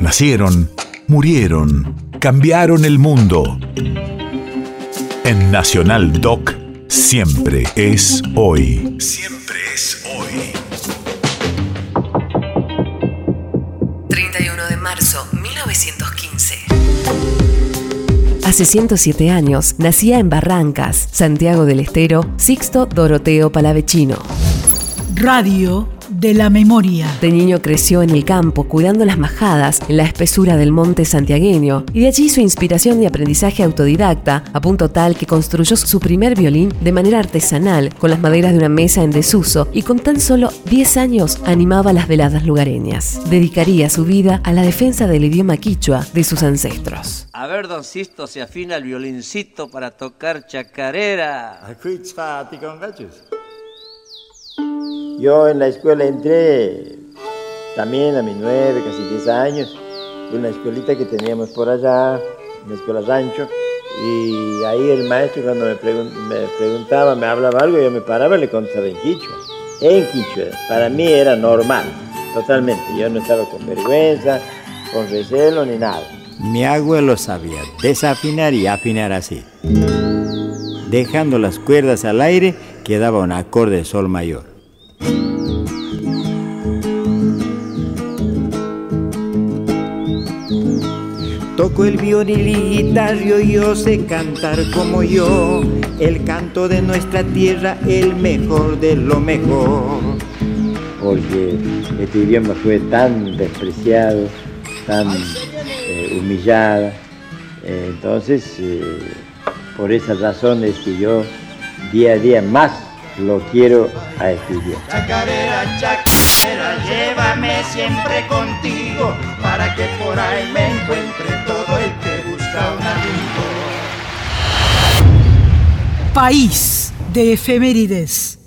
Nacieron, murieron, cambiaron el mundo. En Nacional Doc, siempre es hoy. Siempre es hoy. 31 de marzo 1915. Hace 107 años nacía en Barrancas, Santiago del Estero, Sixto Doroteo Palavecino. Radio de la memoria. De niño creció en el campo, cuidando las majadas en la espesura del monte santiagueño, y de allí su inspiración y aprendizaje autodidacta, a punto tal que construyó su primer violín de manera artesanal, con las maderas de una mesa en desuso, y con tan solo 10 años animaba las veladas lugareñas. Dedicaría su vida a la defensa del idioma quichua de sus ancestros. A ver, don Sisto, se afina el violincito para tocar chacarera. Yo en la escuela entré también a mis nueve, casi diez años, una escuelita que teníamos por allá, una escuela rancho, y ahí el maestro cuando me, preguntaba, me hablaba algo, yo me paraba y le contestaba en quichua. En quichua, para mí era normal, totalmente. Yo no estaba con vergüenza, con recelo ni nada. Mi abuelo sabía desafinar y afinar así. Dejando las cuerdas al aire, quedaba un acorde de sol mayor. Toco el violín y guitarra y yo sé cantar como yo. El canto de nuestra tierra, el mejor de lo mejor. Porque este idioma fue tan despreciado, tan eh, humillado. Eh, entonces, eh, por esas razones que yo día a día más lo quiero a estudiar. Chacarera, chacarera, llévame siempre contigo para que por ahí me encuentre todo el que busca un amigo. País de efemérides.